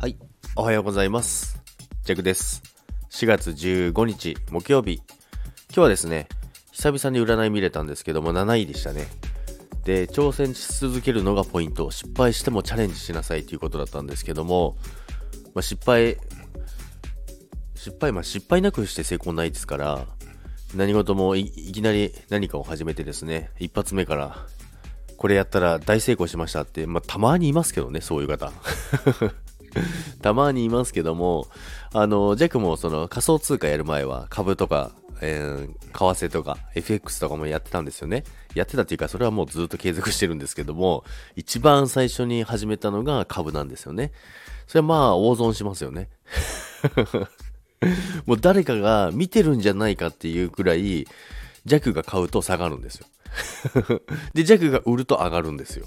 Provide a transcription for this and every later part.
はい、おはようございます。ジャクです。4月15日木曜日。今日はですね、久々に占い見れたんですけども、7位でしたね。で、挑戦し続けるのがポイント。失敗してもチャレンジしなさいということだったんですけども、まあ、失敗、失敗、まあ、失敗なくして成功ないですから、何事もいいきなり何かを始めてですね、一発目から、これやったら大成功しましたって、まあ、たまにいますけどね、そういう方。たまにいますけども、あの、ジャックもその仮想通貨やる前は株とか、えー為替とか FX とかもやってたんですよね。やってたっていうか、それはもうずっと継続してるんですけども、一番最初に始めたのが株なんですよね。それはまあ、大損しますよね。もう誰かが見てるんじゃないかっていうくらい、ジャックが買うと下がるんですよ。で、ジャックが売ると上がるんですよ。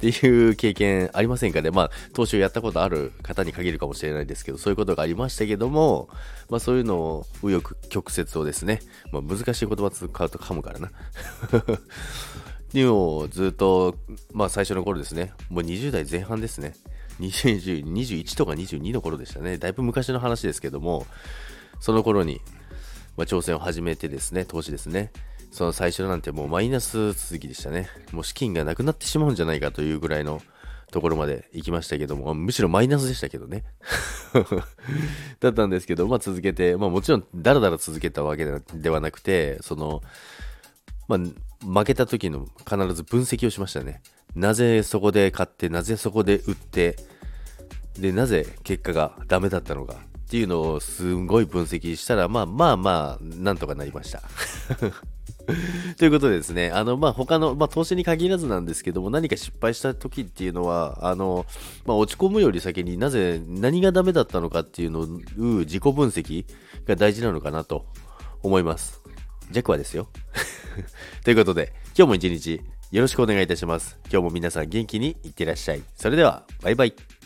っていう経験ありませんかねまあ、投資をやったことある方に限るかもしれないですけど、そういうことがありましたけども、まあそういうのを、右翼曲折をですね、まあ難しい言葉使うと噛むからな。っていうのをずっと、まあ最初の頃ですね、もう20代前半ですね。20 21とか22の頃でしたね。だいぶ昔の話ですけども、その頃に、まあ、挑戦を始めてですね、投資ですね。その最初なんてもうマイナス続きでしたね。もう資金がなくなってしまうんじゃないかというぐらいのところまで行きましたけども、むしろマイナスでしたけどね。だったんですけど、まあ続けて、まあもちろんだらだら続けたわけではなくて、その、まあ負けた時の必ず分析をしましたね。なぜそこで買って、なぜそこで売って、で、なぜ結果がダメだったのかっていうのをすごい分析したら、まあまあまあ、なんとかなりました。ということでですね、あの、まあ、他の、まあ、投資に限らずなんですけども、何か失敗した時っていうのは、あの、まあ、落ち込むより先になぜ、何がダメだったのかっていうのを、自己分析が大事なのかなと思います。ジャックはですよ。ということで、今日も一日よろしくお願いいたします。今日も皆さん元気にいってらっしゃい。それでは、バイバイ。